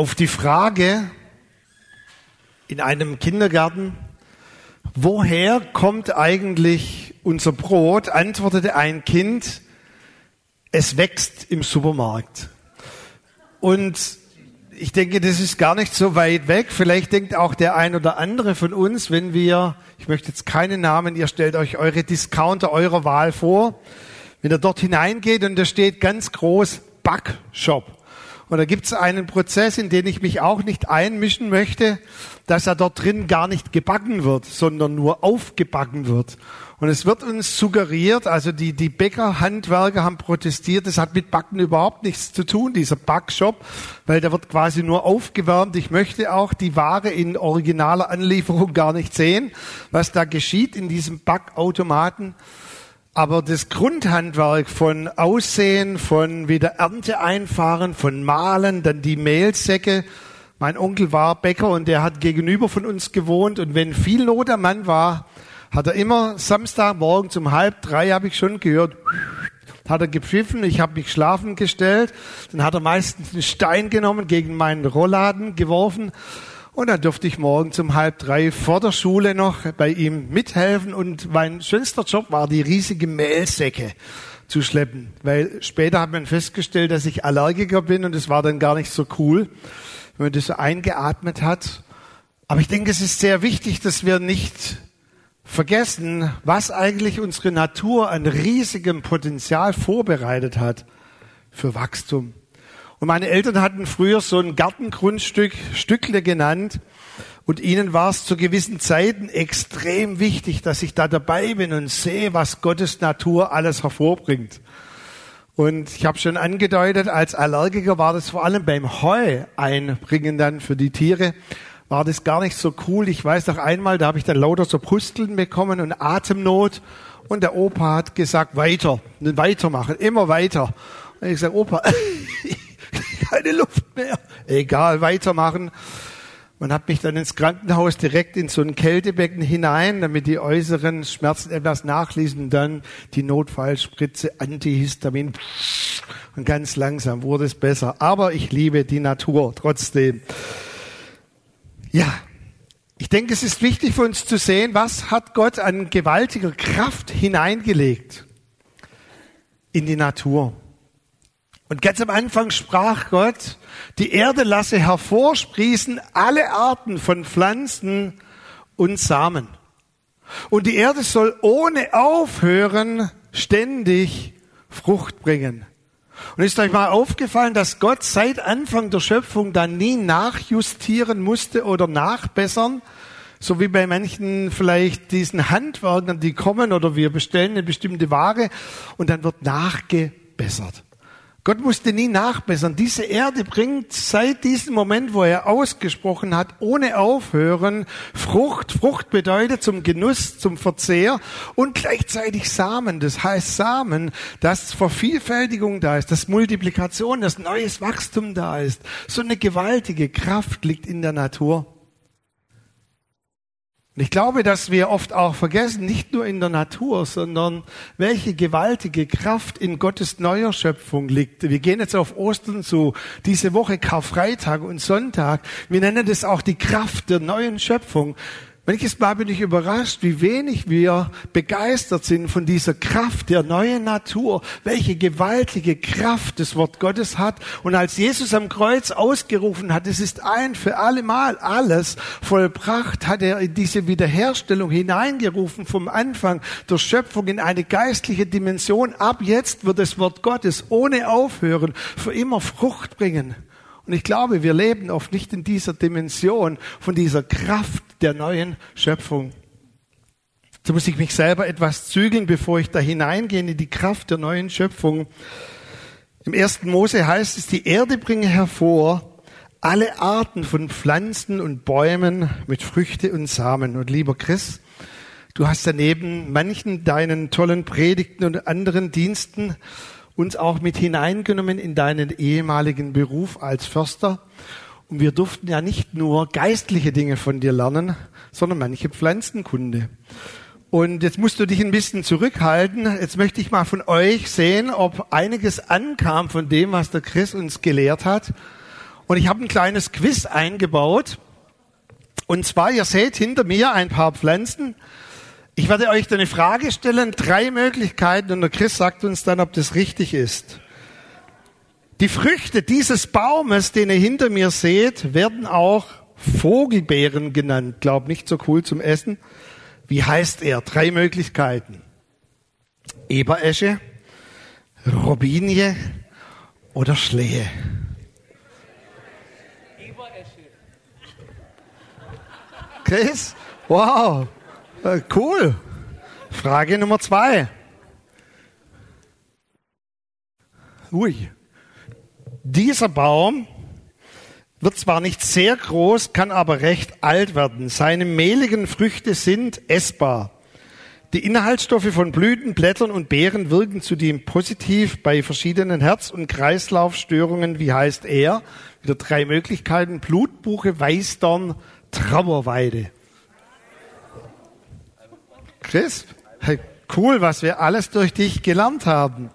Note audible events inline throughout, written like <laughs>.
Auf die Frage in einem Kindergarten, woher kommt eigentlich unser Brot, antwortete ein Kind, es wächst im Supermarkt. Und ich denke, das ist gar nicht so weit weg. Vielleicht denkt auch der ein oder andere von uns, wenn wir, ich möchte jetzt keine Namen, ihr stellt euch eure Discounter eurer Wahl vor, wenn ihr dort hineingeht und da steht ganz groß Backshop. Da gibt es einen Prozess, in den ich mich auch nicht einmischen möchte, dass er dort drin gar nicht gebacken wird, sondern nur aufgebacken wird. Und es wird uns suggeriert, also die, die Bäckerhandwerker haben protestiert, das hat mit Backen überhaupt nichts zu tun, dieser Backshop, weil der wird quasi nur aufgewärmt. Ich möchte auch die Ware in originaler Anlieferung gar nicht sehen, was da geschieht in diesem Backautomaten. Aber das Grundhandwerk von Aussehen, von wieder Ernte einfahren, von Malen, dann die Mehlsäcke. Mein Onkel war Bäcker und der hat gegenüber von uns gewohnt. Und wenn viel Not am Mann war, hat er immer Samstagmorgen um halb drei, habe ich schon gehört, hat er gepfiffen, ich habe mich schlafen gestellt, dann hat er meistens einen Stein genommen, gegen meinen Rollladen geworfen und dann durfte ich morgens um halb drei vor der Schule noch bei ihm mithelfen. Und mein schönster Job war, die riesige Mehlsäcke zu schleppen. Weil später hat man festgestellt, dass ich Allergiker bin und es war dann gar nicht so cool, wenn man das so eingeatmet hat. Aber ich denke, es ist sehr wichtig, dass wir nicht vergessen, was eigentlich unsere Natur an riesigem Potenzial vorbereitet hat für Wachstum. Und meine Eltern hatten früher so ein Gartengrundstück, Stückle genannt. Und ihnen war es zu gewissen Zeiten extrem wichtig, dass ich da dabei bin und sehe, was Gottes Natur alles hervorbringt. Und ich habe schon angedeutet, als Allergiker war das vor allem beim Heu einbringen dann für die Tiere, war das gar nicht so cool. Ich weiß noch einmal, da habe ich dann lauter so Pusteln bekommen und Atemnot. Und der Opa hat gesagt, weiter, weitermachen, immer weiter. Und ich sage, Opa, <laughs> keine Luft mehr. Egal, weitermachen. Man hat mich dann ins Krankenhaus direkt in so ein Kältebecken hinein, damit die äußeren Schmerzen etwas nachließen dann die Notfallspritze Antihistamin. Und ganz langsam wurde es besser. Aber ich liebe die Natur trotzdem. Ja, ich denke, es ist wichtig für uns zu sehen, was hat Gott an gewaltiger Kraft hineingelegt in die Natur. Und ganz am Anfang sprach Gott, die Erde lasse hervorsprießen alle Arten von Pflanzen und Samen. Und die Erde soll ohne Aufhören ständig Frucht bringen. Und ist euch mal aufgefallen, dass Gott seit Anfang der Schöpfung dann nie nachjustieren musste oder nachbessern, so wie bei manchen vielleicht diesen Handwerkern, die kommen oder wir bestellen eine bestimmte Ware und dann wird nachgebessert. Gott musste nie nachbessern. Diese Erde bringt seit diesem Moment, wo er ausgesprochen hat, ohne Aufhören Frucht. Frucht bedeutet zum Genuss, zum Verzehr und gleichzeitig Samen. Das heißt Samen, dass Vervielfältigung da ist, dass Multiplikation, dass neues Wachstum da ist. So eine gewaltige Kraft liegt in der Natur. Und ich glaube, dass wir oft auch vergessen, nicht nur in der Natur, sondern welche gewaltige Kraft in Gottes neuer Schöpfung liegt. Wir gehen jetzt auf Ostern zu, diese Woche Karfreitag und Sonntag. Wir nennen das auch die Kraft der neuen Schöpfung. Manches Mal bin ich überrascht, wie wenig wir begeistert sind von dieser Kraft der neuen Natur, welche gewaltige Kraft das Wort Gottes hat. Und als Jesus am Kreuz ausgerufen hat, es ist ein für alle Mal alles vollbracht, hat er in diese Wiederherstellung hineingerufen vom Anfang der Schöpfung in eine geistliche Dimension. Ab jetzt wird das Wort Gottes ohne Aufhören für immer Frucht bringen. Und ich glaube, wir leben oft nicht in dieser Dimension von dieser Kraft der neuen Schöpfung. So muss ich mich selber etwas zügeln, bevor ich da hineingehe in die Kraft der neuen Schöpfung. Im ersten Mose heißt es, die Erde bringe hervor alle Arten von Pflanzen und Bäumen mit Früchte und Samen. Und lieber Chris, du hast daneben manchen deinen tollen Predigten und anderen Diensten uns auch mit hineingenommen in deinen ehemaligen Beruf als Förster. Und wir durften ja nicht nur geistliche Dinge von dir lernen, sondern manche Pflanzenkunde. Und jetzt musst du dich ein bisschen zurückhalten. Jetzt möchte ich mal von euch sehen, ob einiges ankam von dem, was der Chris uns gelehrt hat. Und ich habe ein kleines Quiz eingebaut. Und zwar, ihr seht hinter mir ein paar Pflanzen. Ich werde euch eine Frage stellen, drei Möglichkeiten und der Chris sagt uns dann, ob das richtig ist. Die Früchte dieses Baumes, den ihr hinter mir seht, werden auch Vogelbeeren genannt. Glaub nicht so cool zum Essen. Wie heißt er? Drei Möglichkeiten. Eberesche, Robinie oder Schlehe. Chris? Wow, äh, cool. Frage Nummer zwei. Ui. Dieser Baum wird zwar nicht sehr groß, kann aber recht alt werden. Seine mehligen Früchte sind essbar. Die Inhaltsstoffe von Blüten, Blättern und Beeren wirken zudem positiv bei verschiedenen Herz- und Kreislaufstörungen. Wie heißt er? Wieder drei Möglichkeiten. Blutbuche, Weißdorn, Trauerweide. Chris, hey, cool, was wir alles durch dich gelernt haben.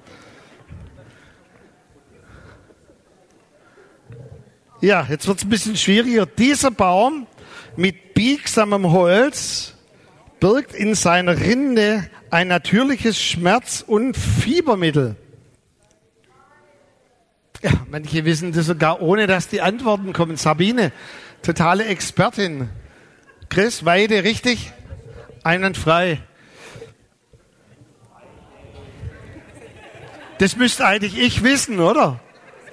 Ja, jetzt wird es ein bisschen schwieriger. Dieser Baum mit biegsamem Holz birgt in seiner Rinde ein natürliches Schmerz- und Fiebermittel. Ja, manche wissen das sogar ohne, dass die Antworten kommen. Sabine, totale Expertin. Chris, Weide, richtig? Einwandfrei. Das müsste eigentlich ich wissen, oder?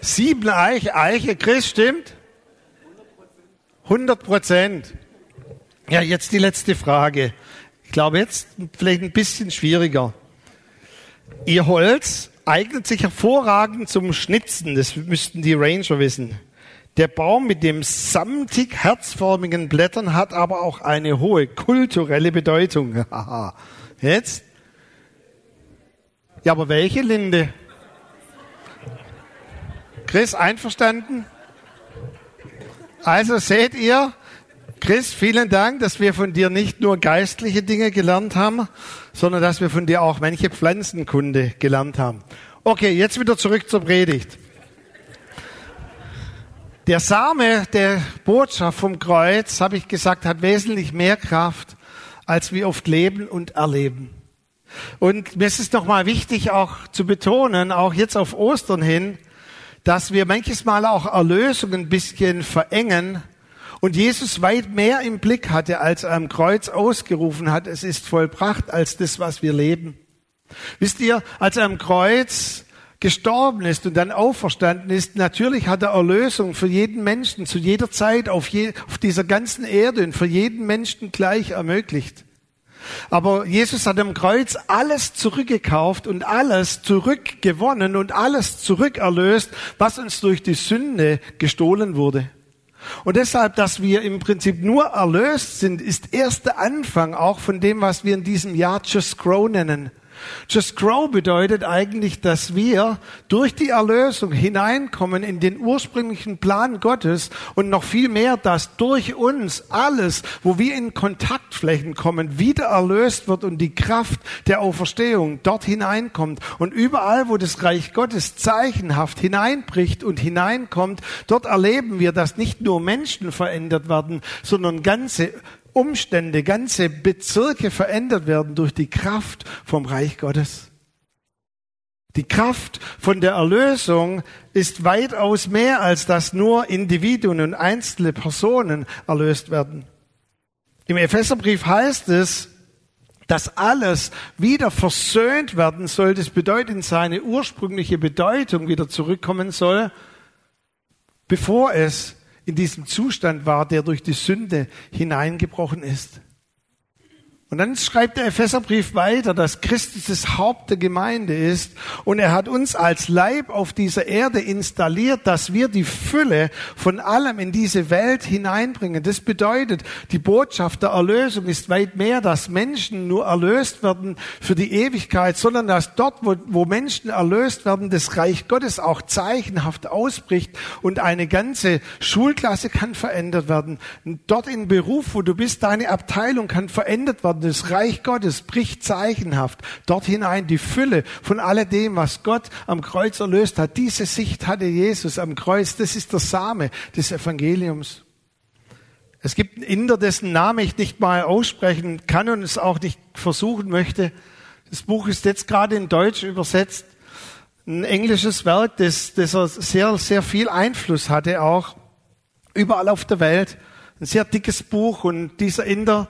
Sieben Eiche, Eiche, Chris, stimmt? 100 Prozent. Ja, jetzt die letzte Frage. Ich glaube jetzt vielleicht ein bisschen schwieriger. Ihr Holz eignet sich hervorragend zum Schnitzen. Das müssten die Ranger wissen. Der Baum mit dem samtig herzförmigen Blättern hat aber auch eine hohe kulturelle Bedeutung. <laughs> Jetzt? Ja, aber welche Linde? Chris, einverstanden? Also seht ihr, Chris, vielen Dank, dass wir von dir nicht nur geistliche Dinge gelernt haben, sondern dass wir von dir auch manche Pflanzenkunde gelernt haben. Okay, jetzt wieder zurück zur Predigt. Der Same der Botschaft vom Kreuz, habe ich gesagt, hat wesentlich mehr Kraft, als wir oft leben und erleben. Und mir ist es nochmal wichtig auch zu betonen, auch jetzt auf Ostern hin, dass wir manches Mal auch Erlösung ein bisschen verengen und Jesus weit mehr im Blick hatte, als er am Kreuz ausgerufen hat, es ist vollbracht, als das, was wir leben. Wisst ihr, als er am Kreuz gestorben ist und dann auferstanden ist, natürlich hat er Erlösung für jeden Menschen zu jeder Zeit auf, je, auf dieser ganzen Erde und für jeden Menschen gleich ermöglicht. Aber Jesus hat am Kreuz alles zurückgekauft und alles zurückgewonnen und alles zurückerlöst, was uns durch die Sünde gestohlen wurde. Und deshalb, dass wir im Prinzip nur erlöst sind, ist erst der Anfang auch von dem, was wir in diesem Jahr Just Grow nennen. Just Grow bedeutet eigentlich, dass wir durch die Erlösung hineinkommen in den ursprünglichen Plan Gottes und noch viel mehr, dass durch uns alles, wo wir in Kontaktflächen kommen, wieder erlöst wird und die Kraft der Auferstehung dort hineinkommt. Und überall, wo das Reich Gottes zeichenhaft hineinbricht und hineinkommt, dort erleben wir, dass nicht nur Menschen verändert werden, sondern ganze Umstände, ganze Bezirke verändert werden durch die Kraft vom Reich Gottes. Die Kraft von der Erlösung ist weitaus mehr, als dass nur Individuen und einzelne Personen erlöst werden. Im Epheserbrief heißt es, dass alles wieder versöhnt werden soll. Das bedeutet, in seine ursprüngliche Bedeutung wieder zurückkommen soll, bevor es in diesem Zustand war, der durch die Sünde hineingebrochen ist. Und dann schreibt der Epheserbrief weiter, dass Christus das Haupt der Gemeinde ist und er hat uns als Leib auf dieser Erde installiert, dass wir die Fülle von allem in diese Welt hineinbringen. Das bedeutet, die Botschaft der Erlösung ist weit mehr, dass Menschen nur erlöst werden für die Ewigkeit, sondern dass dort, wo, wo Menschen erlöst werden, das Reich Gottes auch zeichenhaft ausbricht und eine ganze Schulklasse kann verändert werden. Dort im Beruf, wo du bist, deine Abteilung kann verändert werden Das Reich Gottes bricht zeichenhaft dort hinein die Fülle von alledem, was Gott am Kreuz erlöst hat. Diese Sicht hatte Jesus am Kreuz. Das ist der Same des Evangeliums. Es gibt einen Inder, dessen Name ich nicht mal aussprechen kann und es auch nicht versuchen möchte. Das Buch ist jetzt gerade in Deutsch übersetzt. Ein englisches Werk, das, das sehr, sehr viel Einfluss hatte auch überall auf der Welt. Ein sehr dickes Buch und dieser Inder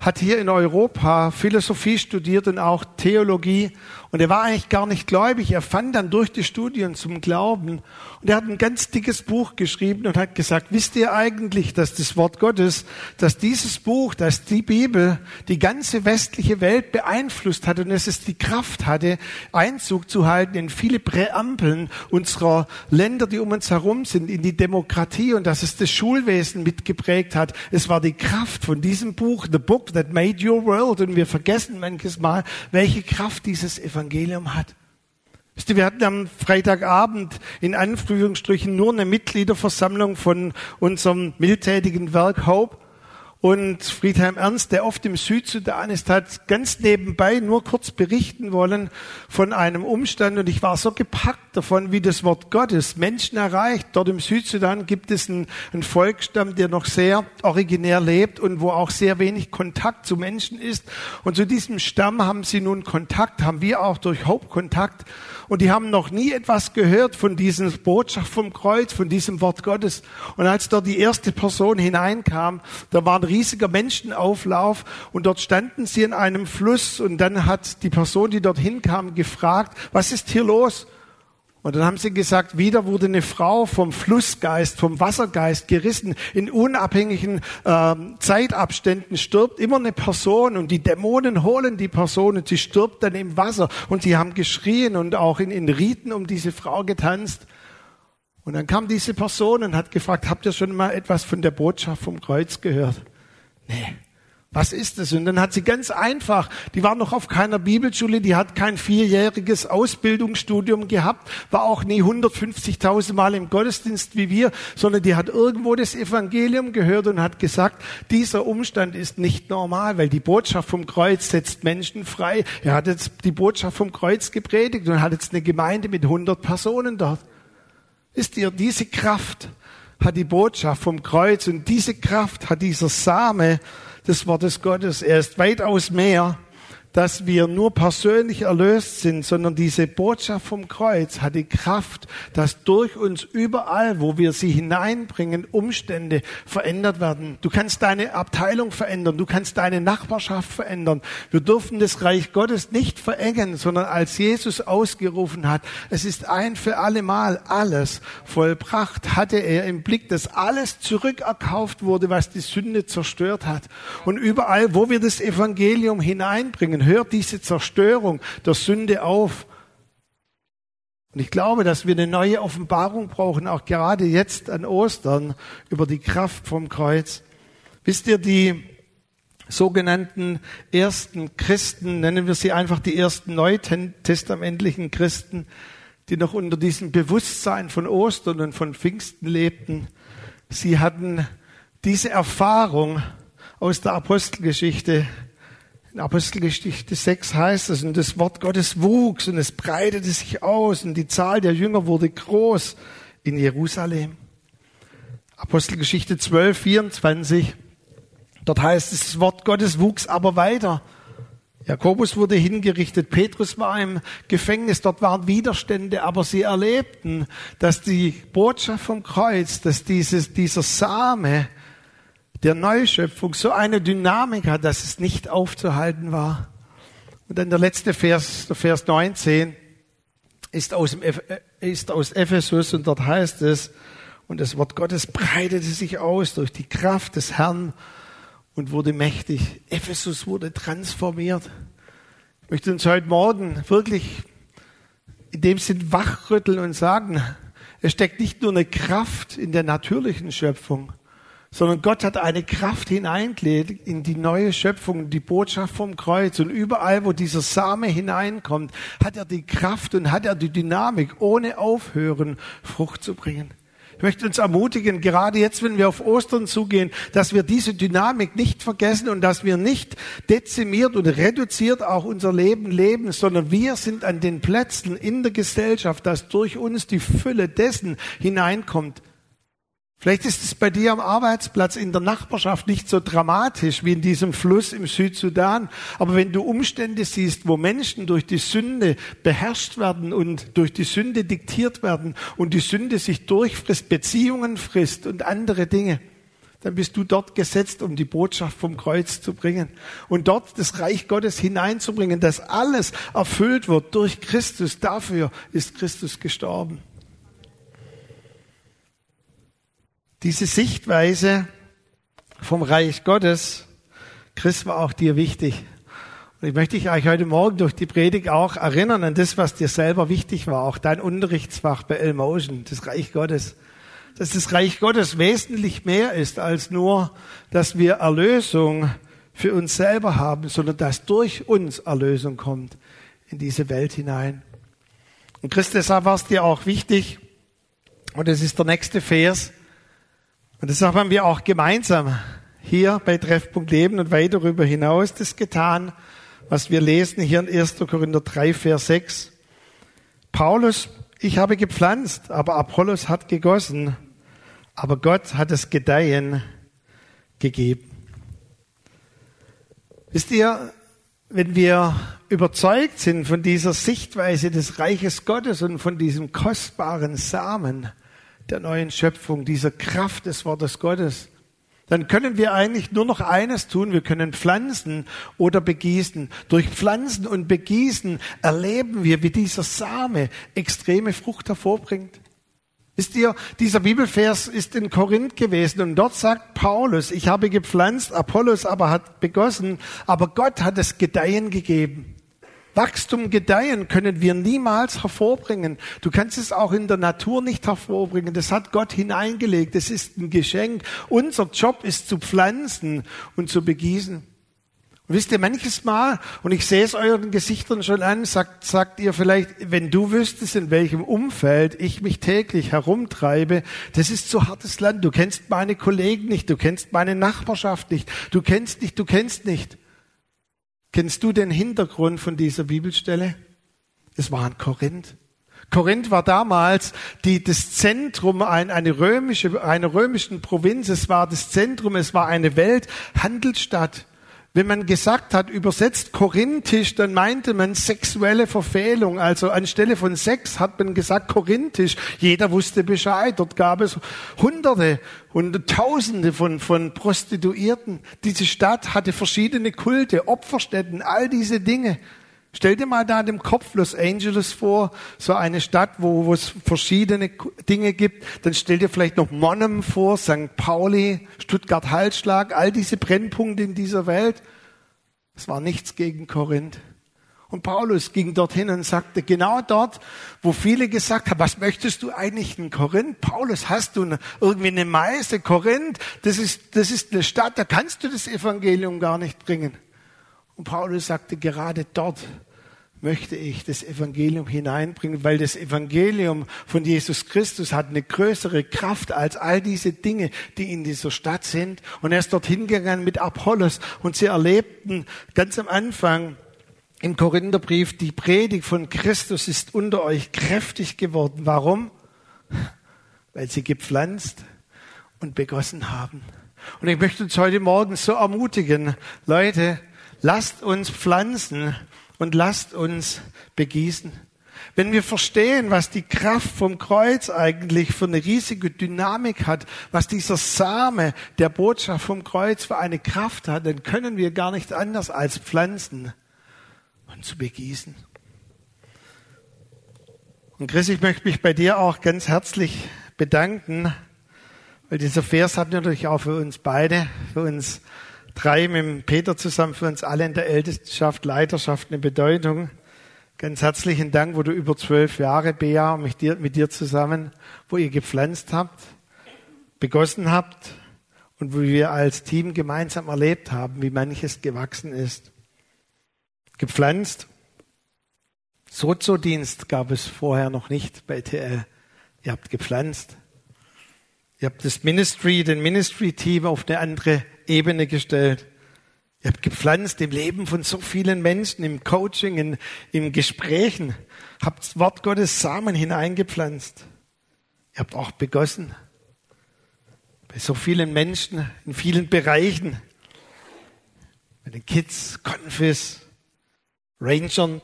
hat hier in Europa Philosophie studiert und auch Theologie. Und er war eigentlich gar nicht gläubig. Er fand dann durch die Studien zum Glauben. Und er hat ein ganz dickes Buch geschrieben und hat gesagt, wisst ihr eigentlich, dass das Wort Gottes, dass dieses Buch, dass die Bibel die ganze westliche Welt beeinflusst hat und dass es die Kraft hatte, Einzug zu halten in viele Präambeln unserer Länder, die um uns herum sind, in die Demokratie und dass es das Schulwesen mitgeprägt hat. Es war die Kraft von diesem Buch, The Book that made your world. Und wir vergessen manches Mal, welche Kraft dieses Evangelium hat. Wisst ihr, wir hatten am Freitagabend in Anführungsstrichen nur eine Mitgliederversammlung von unserem mildtätigen Werk Hope. Und Friedhelm Ernst, der oft im Südsudan ist, hat ganz nebenbei nur kurz berichten wollen von einem Umstand. Und ich war so gepackt davon, wie das Wort Gottes Menschen erreicht. Dort im Südsudan gibt es einen, einen Volksstamm, der noch sehr originär lebt und wo auch sehr wenig Kontakt zu Menschen ist. Und zu diesem Stamm haben sie nun Kontakt, haben wir auch durch Hope Kontakt. Und die haben noch nie etwas gehört von dieser Botschaft vom Kreuz, von diesem Wort Gottes. Und als dort die erste Person hineinkam, da waren riesiger Menschenauflauf und dort standen sie in einem Fluss und dann hat die Person, die dorthin kam, gefragt, was ist hier los? Und dann haben sie gesagt, wieder wurde eine Frau vom Flussgeist, vom Wassergeist gerissen. In unabhängigen äh, Zeitabständen stirbt immer eine Person und die Dämonen holen die Person und sie stirbt dann im Wasser. Und sie haben geschrien und auch in, in Riten um diese Frau getanzt. Und dann kam diese Person und hat gefragt, habt ihr schon mal etwas von der Botschaft vom Kreuz gehört? Nee. Was ist es? Und dann hat sie ganz einfach, die war noch auf keiner Bibelschule, die hat kein vierjähriges Ausbildungsstudium gehabt, war auch nie 150.000 Mal im Gottesdienst wie wir, sondern die hat irgendwo das Evangelium gehört und hat gesagt, dieser Umstand ist nicht normal, weil die Botschaft vom Kreuz setzt Menschen frei. Er hat jetzt die Botschaft vom Kreuz gepredigt und hat jetzt eine Gemeinde mit 100 Personen dort. Ist ihr diese Kraft, hat die Botschaft vom Kreuz und diese Kraft hat dieser Same des Wortes Gottes. Er ist weitaus mehr dass wir nur persönlich erlöst sind, sondern diese Botschaft vom Kreuz hat die Kraft, dass durch uns überall, wo wir sie hineinbringen, Umstände verändert werden. Du kannst deine Abteilung verändern, du kannst deine Nachbarschaft verändern. Wir dürfen das Reich Gottes nicht verengen, sondern als Jesus ausgerufen hat, es ist ein für alle Mal alles vollbracht, hatte er im Blick, dass alles zurückerkauft wurde, was die Sünde zerstört hat. Und überall, wo wir das Evangelium hineinbringen, hört diese Zerstörung der Sünde auf. Und ich glaube, dass wir eine neue Offenbarung brauchen, auch gerade jetzt an Ostern, über die Kraft vom Kreuz. Wisst ihr, die sogenannten ersten Christen, nennen wir sie einfach die ersten neutestamentlichen Christen, die noch unter diesem Bewusstsein von Ostern und von Pfingsten lebten, sie hatten diese Erfahrung aus der Apostelgeschichte in Apostelgeschichte 6 heißt es, und das Wort Gottes wuchs und es breitete sich aus und die Zahl der Jünger wurde groß in Jerusalem. Apostelgeschichte 12, 24. Dort heißt es, das Wort Gottes wuchs aber weiter. Jakobus wurde hingerichtet, Petrus war im Gefängnis, dort waren Widerstände, aber sie erlebten, dass die Botschaft vom Kreuz, dass dieses, dieser Same, der Neuschöpfung so eine Dynamik hat, dass es nicht aufzuhalten war. Und dann der letzte Vers, der Vers 19, ist aus, äh, ist aus Ephesus und dort heißt es, und das Wort Gottes breitete sich aus durch die Kraft des Herrn und wurde mächtig. Ephesus wurde transformiert. Ich möchte uns heute Morgen wirklich in dem Sinn wachrütteln und sagen, es steckt nicht nur eine Kraft in der natürlichen Schöpfung, sondern Gott hat eine Kraft hineingelegt in die neue Schöpfung, die Botschaft vom Kreuz. Und überall, wo dieser Same hineinkommt, hat er die Kraft und hat er die Dynamik, ohne aufhören, Frucht zu bringen. Ich möchte uns ermutigen, gerade jetzt, wenn wir auf Ostern zugehen, dass wir diese Dynamik nicht vergessen und dass wir nicht dezimiert oder reduziert auch unser Leben leben, sondern wir sind an den Plätzen in der Gesellschaft, dass durch uns die Fülle dessen hineinkommt, Vielleicht ist es bei dir am Arbeitsplatz in der Nachbarschaft nicht so dramatisch wie in diesem Fluss im Südsudan. Aber wenn du Umstände siehst, wo Menschen durch die Sünde beherrscht werden und durch die Sünde diktiert werden und die Sünde sich durchfrisst, Beziehungen frisst und andere Dinge, dann bist du dort gesetzt, um die Botschaft vom Kreuz zu bringen und dort das Reich Gottes hineinzubringen, dass alles erfüllt wird durch Christus. Dafür ist Christus gestorben. Diese Sichtweise vom Reich Gottes, Chris, war auch dir wichtig. Und ich möchte dich euch heute Morgen durch die Predigt auch erinnern an das, was dir selber wichtig war, auch dein Unterrichtsfach bei Elmotion, das Reich Gottes. Dass das Reich Gottes wesentlich mehr ist als nur, dass wir Erlösung für uns selber haben, sondern dass durch uns Erlösung kommt in diese Welt hinein. Und Christ, deshalb war es dir auch wichtig, und es ist der nächste Vers, und das haben wir auch gemeinsam hier bei Treffpunkt Leben und weit darüber hinaus das getan, was wir lesen hier in 1. Korinther 3, Vers 6. Paulus, ich habe gepflanzt, aber Apollos hat gegossen, aber Gott hat das Gedeihen gegeben. Wisst ihr, wenn wir überzeugt sind von dieser Sichtweise des Reiches Gottes und von diesem kostbaren Samen, der neuen Schöpfung, dieser Kraft des Wortes Gottes, dann können wir eigentlich nur noch eines tun. Wir können pflanzen oder begießen. Durch Pflanzen und Begießen erleben wir, wie dieser Same extreme Frucht hervorbringt. Wisst ihr, dieser Bibelvers ist in Korinth gewesen und dort sagt Paulus, ich habe gepflanzt, Apollos aber hat begossen, aber Gott hat es Gedeihen gegeben. Wachstum, Gedeihen können wir niemals hervorbringen. Du kannst es auch in der Natur nicht hervorbringen. Das hat Gott hineingelegt. Das ist ein Geschenk. Unser Job ist zu pflanzen und zu begießen. Und wisst ihr, manches Mal, und ich sehe es euren Gesichtern schon an, sagt, sagt ihr vielleicht, wenn du wüsstest, in welchem Umfeld ich mich täglich herumtreibe, das ist so hartes Land. Du kennst meine Kollegen nicht, du kennst meine Nachbarschaft nicht, du kennst nicht, du kennst nicht. Kennst du den Hintergrund von dieser Bibelstelle? Es war in Korinth. Korinth war damals die, das Zentrum einer eine römische, einer römischen Provinz. Es war das Zentrum, es war eine Welthandelsstadt. Wenn man gesagt hat, übersetzt korinthisch, dann meinte man sexuelle Verfehlung. Also anstelle von Sex hat man gesagt korinthisch. Jeder wusste Bescheid. Dort gab es Hunderte und Tausende von, von Prostituierten. Diese Stadt hatte verschiedene Kulte, Opferstätten, all diese Dinge. Stell dir mal da dem Kopf Los Angeles vor, so eine Stadt, wo, wo es verschiedene Dinge gibt. Dann stell dir vielleicht noch Monum vor, St. Pauli, Stuttgart-Halsschlag, all diese Brennpunkte in dieser Welt. Es war nichts gegen Korinth. Und Paulus ging dorthin und sagte, genau dort, wo viele gesagt haben, was möchtest du eigentlich in Korinth? Paulus, hast du irgendwie eine Meise? Korinth, das ist, das ist eine Stadt, da kannst du das Evangelium gar nicht bringen. Und Paulus sagte, gerade dort möchte ich das Evangelium hineinbringen, weil das Evangelium von Jesus Christus hat eine größere Kraft als all diese Dinge, die in dieser Stadt sind. Und er ist dorthin gegangen mit Apollos und sie erlebten ganz am Anfang im Korintherbrief, die Predigt von Christus ist unter euch kräftig geworden. Warum? Weil sie gepflanzt und begossen haben. Und ich möchte uns heute Morgen so ermutigen, Leute, lasst uns pflanzen und lasst uns begießen. Wenn wir verstehen, was die Kraft vom Kreuz eigentlich für eine riesige Dynamik hat, was dieser Same der Botschaft vom Kreuz für eine Kraft hat, dann können wir gar nicht anders als pflanzen und zu begießen. Und Chris, ich möchte mich bei dir auch ganz herzlich bedanken, weil dieser Vers hat natürlich auch für uns beide, für uns drei mit Peter zusammen für uns alle in der Ältestenschaft, Leiterschaft eine Bedeutung. Ganz herzlichen Dank, wo du über zwölf Jahre, Bea, mit dir, mit dir zusammen, wo ihr gepflanzt habt, begossen habt und wo wir als Team gemeinsam erlebt haben, wie manches gewachsen ist. Gepflanzt. Sozodienst gab es vorher noch nicht bei TL. Ihr habt gepflanzt. Ihr habt das Ministry, den Ministry-Team auf eine andere Ebene gestellt. Ihr habt gepflanzt im Leben von so vielen Menschen, im Coaching, in, in Gesprächen. Habt das Wort Gottes Samen hineingepflanzt. Ihr habt auch begossen. Bei so vielen Menschen, in vielen Bereichen. Bei den Kids, Confis, Rangern,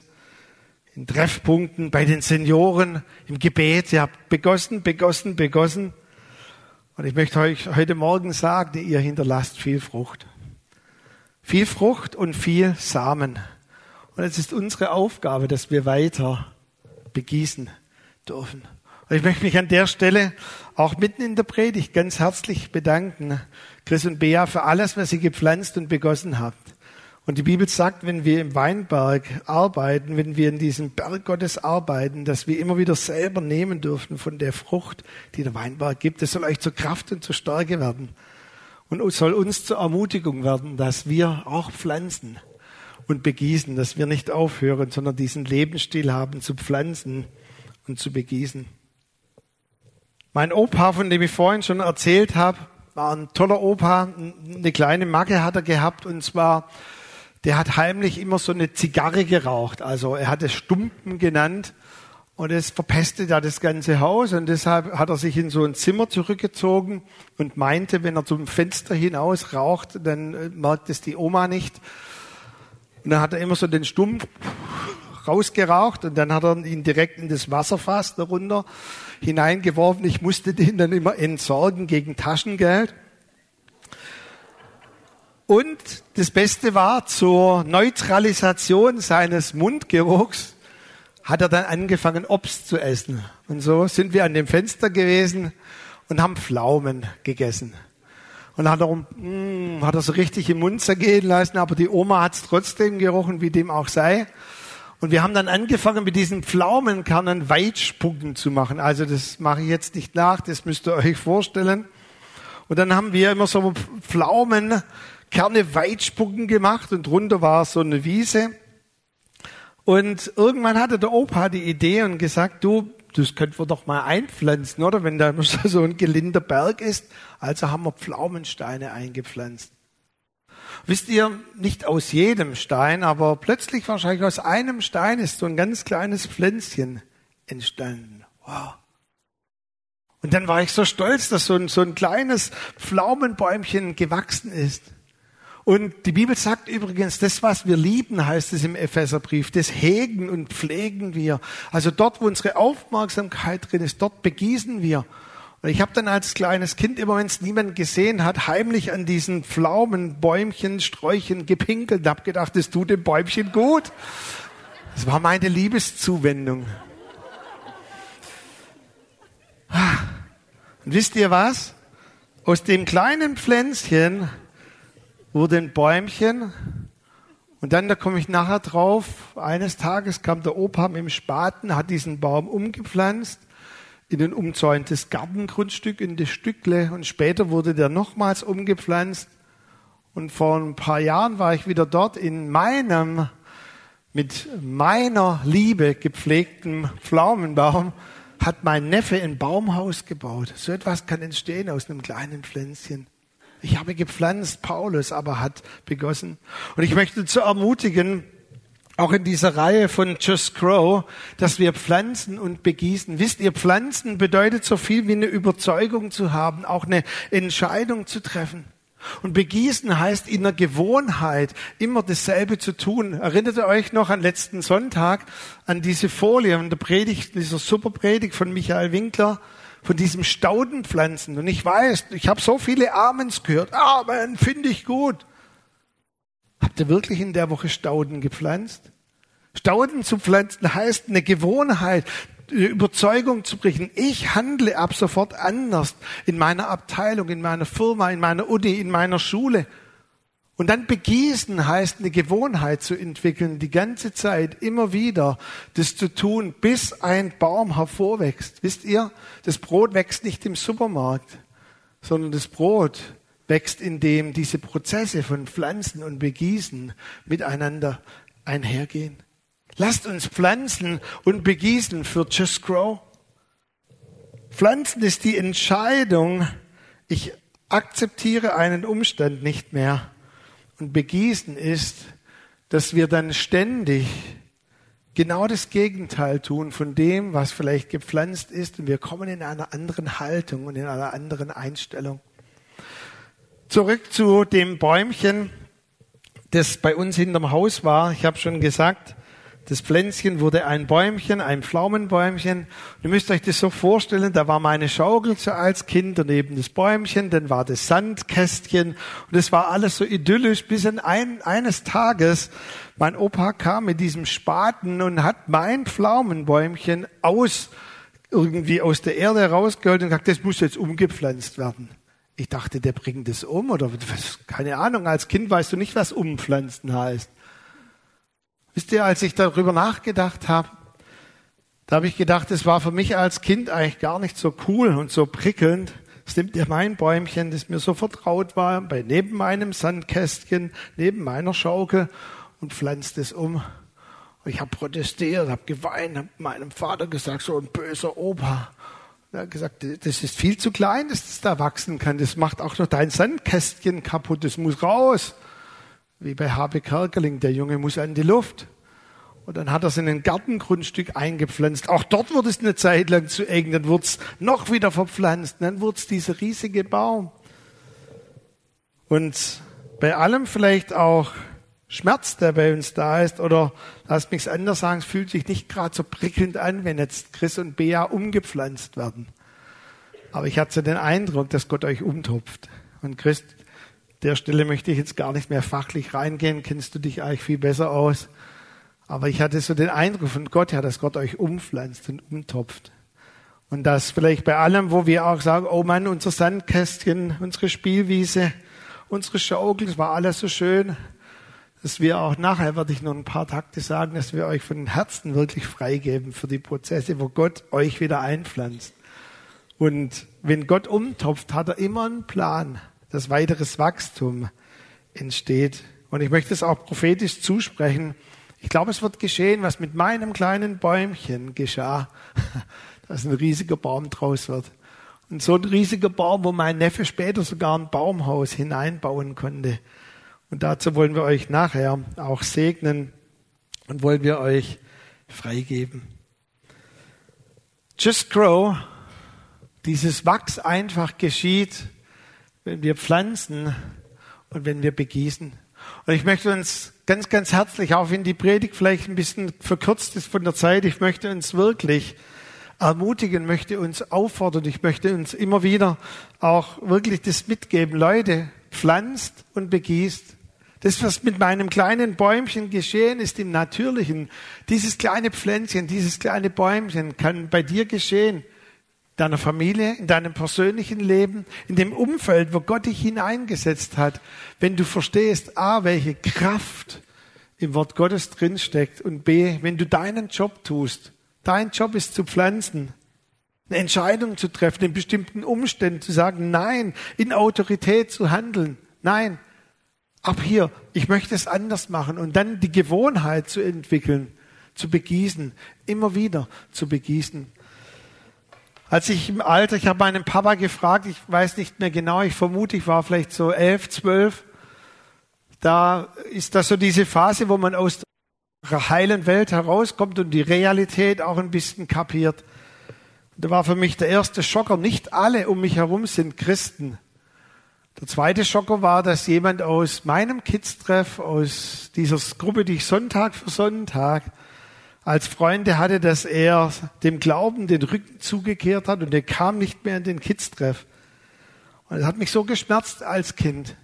in Treffpunkten, bei den Senioren, im Gebet. Ihr habt begossen, begossen, begossen. Und ich möchte euch heute Morgen sagen, ihr hinterlasst viel Frucht. Viel Frucht und viel Samen. Und es ist unsere Aufgabe, dass wir weiter begießen dürfen. Und ich möchte mich an der Stelle auch mitten in der Predigt ganz herzlich bedanken, Chris und Bea, für alles, was ihr gepflanzt und begossen habt. Und die Bibel sagt, wenn wir im Weinberg arbeiten, wenn wir in diesem Berg Gottes arbeiten, dass wir immer wieder selber nehmen dürfen von der Frucht, die der Weinberg gibt. Das soll euch zur Kraft und zur Stärke werden und soll uns zur Ermutigung werden, dass wir auch pflanzen und begießen, dass wir nicht aufhören, sondern diesen Lebensstil haben, zu pflanzen und zu begießen. Mein Opa, von dem ich vorhin schon erzählt habe, war ein toller Opa. Eine kleine Macke hat er gehabt und zwar, der hat heimlich immer so eine Zigarre geraucht. Also er hat es Stumpen genannt und es verpestet ja das ganze Haus und deshalb hat er sich in so ein Zimmer zurückgezogen und meinte, wenn er zum Fenster hinaus raucht, dann äh, merkt es die Oma nicht. Und dann hat er immer so den Stumpf rausgeraucht und dann hat er ihn direkt in das Wasserfass darunter hineingeworfen. Ich musste den dann immer entsorgen gegen Taschengeld. Und das Beste war, zur Neutralisation seines Mundgeruchs hat er dann angefangen, Obst zu essen. Und so sind wir an dem Fenster gewesen und haben Pflaumen gegessen. Und hat er, mm, hat er so richtig im Mund zergehen lassen, aber die Oma hat es trotzdem gerochen, wie dem auch sei. Und wir haben dann angefangen, mit diesen Pflaumenkernen Weitspucken zu machen. Also das mache ich jetzt nicht nach, das müsst ihr euch vorstellen. Und dann haben wir immer so Pflaumenkerne Weitspucken gemacht und drunter war so eine Wiese. Und irgendwann hatte der Opa die Idee und gesagt, du, das könnten wir doch mal einpflanzen, oder? Wenn da so ein gelinder Berg ist. Also haben wir Pflaumensteine eingepflanzt. Wisst ihr, nicht aus jedem Stein, aber plötzlich wahrscheinlich aus einem Stein ist so ein ganz kleines Pflänzchen entstanden. Wow. Und dann war ich so stolz, dass so ein, so ein kleines Pflaumenbäumchen gewachsen ist. Und die Bibel sagt übrigens, das, was wir lieben, heißt es im Epheserbrief, das hegen und pflegen wir. Also dort, wo unsere Aufmerksamkeit drin ist, dort begießen wir. Und ich habe dann als kleines Kind, immer wenn es niemand gesehen hat, heimlich an diesen Pflaumen, Bäumchen, Sträuchen gepinkelt und habe gedacht, das tut dem Bäumchen gut. Das war meine Liebeszuwendung. Und wisst ihr was? Aus dem kleinen Pflänzchen wurde ein Bäumchen. Und dann, da komme ich nachher drauf, eines Tages kam der Opa mit dem Spaten, hat diesen Baum umgepflanzt in ein umzäuntes Gartengrundstück, in das Stückle. Und später wurde der nochmals umgepflanzt. Und vor ein paar Jahren war ich wieder dort in meinem, mit meiner Liebe gepflegten Pflaumenbaum, hat mein Neffe ein Baumhaus gebaut. So etwas kann entstehen aus einem kleinen Pflänzchen. Ich habe gepflanzt, Paulus aber hat begossen. Und ich möchte zu ermutigen, auch in dieser Reihe von Just Grow, dass wir pflanzen und begießen. Wisst ihr, pflanzen bedeutet so viel wie eine Überzeugung zu haben, auch eine Entscheidung zu treffen. Und begießen heißt in der Gewohnheit immer dasselbe zu tun. Erinnert ihr euch noch an letzten Sonntag an diese Folie und der Predigt, dieser Superpredigt von Michael Winkler? Von diesem Staudenpflanzen. Und ich weiß, ich habe so viele Amens gehört. Amen, finde ich gut. Habt ihr wirklich in der Woche Stauden gepflanzt? Stauden zu pflanzen heißt eine Gewohnheit, eine Überzeugung zu brechen. Ich handle ab sofort anders in meiner Abteilung, in meiner Firma, in meiner Uni, in meiner Schule. Und dann begießen heißt eine Gewohnheit zu entwickeln, die ganze Zeit immer wieder das zu tun, bis ein Baum hervorwächst. Wisst ihr, das Brot wächst nicht im Supermarkt, sondern das Brot wächst, indem diese Prozesse von Pflanzen und Begießen miteinander einhergehen. Lasst uns pflanzen und begießen für Just Grow. Pflanzen ist die Entscheidung, Ich akzeptiere einen Umstand nicht mehr. Und begießen ist, dass wir dann ständig genau das Gegenteil tun von dem, was vielleicht gepflanzt ist. Und wir kommen in einer anderen Haltung und in einer anderen Einstellung. Zurück zu dem Bäumchen, das bei uns hinterm Haus war. Ich habe schon gesagt, das Pflänzchen wurde ein Bäumchen, ein Pflaumenbäumchen. Und ihr müsst euch das so vorstellen, da war meine Schaukel so als Kind, daneben das Bäumchen, dann war das Sandkästchen und es war alles so idyllisch, bis in ein, eines Tages mein Opa kam mit diesem Spaten und hat mein Pflaumenbäumchen aus, irgendwie aus der Erde rausgeholt und gesagt, das muss jetzt umgepflanzt werden. Ich dachte, der bringt es um oder was, keine Ahnung. Als Kind weißt du nicht, was umpflanzen heißt. Wisst ihr, als ich darüber nachgedacht habe, da habe ich gedacht, es war für mich als Kind eigentlich gar nicht so cool und so prickelnd. Es nimmt ja mein Bäumchen, das mir so vertraut war, bei neben meinem Sandkästchen, neben meiner Schaukel und pflanzt es um. Ich habe protestiert, habe geweint, habe meinem Vater gesagt, so ein böser Opa. Er hat gesagt, das ist viel zu klein, dass das da wachsen kann. Das macht auch noch dein Sandkästchen kaputt, das muss raus. Wie bei Habe Kerkeling, der Junge muss an die Luft. Und dann hat er es in ein Gartengrundstück eingepflanzt. Auch dort wurde es eine Zeit lang zu eng, dann wurde es noch wieder verpflanzt, dann wurde es dieser riesige Baum. Und bei allem vielleicht auch Schmerz, der bei uns da ist, oder lasst mich es anders sagen, es fühlt sich nicht gerade so prickelnd an, wenn jetzt Chris und Bea umgepflanzt werden. Aber ich hatte den Eindruck, dass Gott euch umtopft. Und Christ, der Stelle möchte ich jetzt gar nicht mehr fachlich reingehen, kennst du dich eigentlich viel besser aus. Aber ich hatte so den Eindruck von Gott her, dass Gott euch umpflanzt und umtopft. Und dass vielleicht bei allem, wo wir auch sagen, oh Mann, unser Sandkästchen, unsere Spielwiese, unsere Schaukel, das war alles so schön, dass wir auch nachher, werde ich noch ein paar Takte sagen, dass wir euch von Herzen wirklich freigeben für die Prozesse, wo Gott euch wieder einpflanzt. Und wenn Gott umtopft, hat er immer einen Plan dass weiteres Wachstum entsteht. Und ich möchte es auch prophetisch zusprechen. Ich glaube, es wird geschehen, was mit meinem kleinen Bäumchen geschah, <laughs> dass ein riesiger Baum draus wird. Und so ein riesiger Baum, wo mein Neffe später sogar ein Baumhaus hineinbauen konnte. Und dazu wollen wir euch nachher auch segnen und wollen wir euch freigeben. Just grow, dieses Wachs einfach geschieht wenn wir pflanzen und wenn wir begießen. Und ich möchte uns ganz, ganz herzlich, auch wenn die Predigt vielleicht ein bisschen verkürzt ist von der Zeit, ich möchte uns wirklich ermutigen, möchte uns auffordern, ich möchte uns immer wieder auch wirklich das mitgeben. Leute, pflanzt und begießt. Das, was mit meinem kleinen Bäumchen geschehen ist im Natürlichen, dieses kleine Pflänzchen, dieses kleine Bäumchen kann bei dir geschehen deiner Familie, in deinem persönlichen Leben, in dem Umfeld, wo Gott dich hineingesetzt hat, wenn du verstehst, A, welche Kraft im Wort Gottes drinsteckt und B, wenn du deinen Job tust. Dein Job ist zu pflanzen, eine Entscheidung zu treffen, in bestimmten Umständen zu sagen, nein, in Autorität zu handeln, nein, ab hier, ich möchte es anders machen und dann die Gewohnheit zu entwickeln, zu begießen, immer wieder zu begießen. Als ich im Alter, ich habe meinen Papa gefragt, ich weiß nicht mehr genau, ich vermute, ich war vielleicht so elf, zwölf. Da ist das so diese Phase, wo man aus der heilen Welt herauskommt und die Realität auch ein bisschen kapiert. Da war für mich der erste Schocker, nicht alle um mich herum sind Christen. Der zweite Schocker war, dass jemand aus meinem Kids-Treff, aus dieser Gruppe, die ich Sonntag für Sonntag als Freunde hatte, dass er dem Glauben den Rücken zugekehrt hat und er kam nicht mehr in den Kids-Treff. Und das hat mich so geschmerzt als Kind.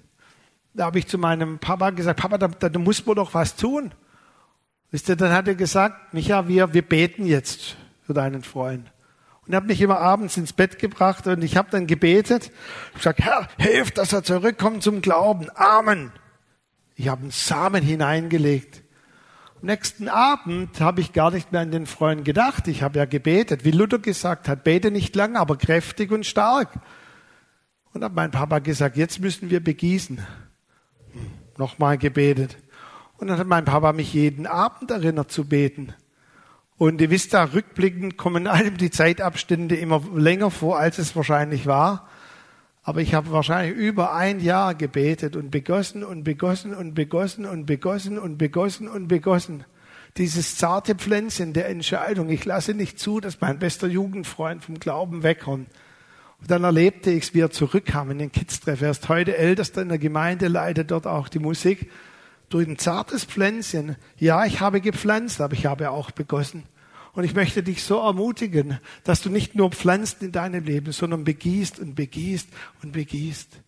Da habe ich zu meinem Papa gesagt, Papa, da, da muss man doch was tun. Wisst ihr, dann hat er gesagt, Micha, wir, wir beten jetzt für deinen Freund. Und er hat mich immer abends ins Bett gebracht und ich habe dann gebetet. Ich gesagt, Herr, hilf, dass er zurückkommt zum Glauben. Amen. Ich habe einen Samen hineingelegt nächsten Abend habe ich gar nicht mehr an den Freund gedacht. Ich habe ja gebetet, wie Luther gesagt hat, bete nicht lang, aber kräftig und stark. Und hat mein Papa gesagt, jetzt müssen wir begießen. Hm, nochmal gebetet. Und dann hat mein Papa mich jeden Abend erinnert zu beten. Und ihr wisst da, rückblickend kommen <laughs> einem die Zeitabstände immer länger vor, als es wahrscheinlich war. Aber ich habe wahrscheinlich über ein Jahr gebetet und begossen und begossen und begossen und begossen und begossen und begossen. Dieses zarte Pflänzchen der Entscheidung. Ich lasse nicht zu, dass mein bester Jugendfreund vom Glauben wegkommt. Und dann erlebte ich es, wie er zurückkam in den Kids-Treff. Er ist heute ältester in der Gemeinde, leitet dort auch die Musik. Durch ein zartes Pflänzchen. Ja, ich habe gepflanzt, aber ich habe auch begossen. Und ich möchte dich so ermutigen, dass du nicht nur pflanzt in deinem Leben, sondern begießt und begießt und begießt.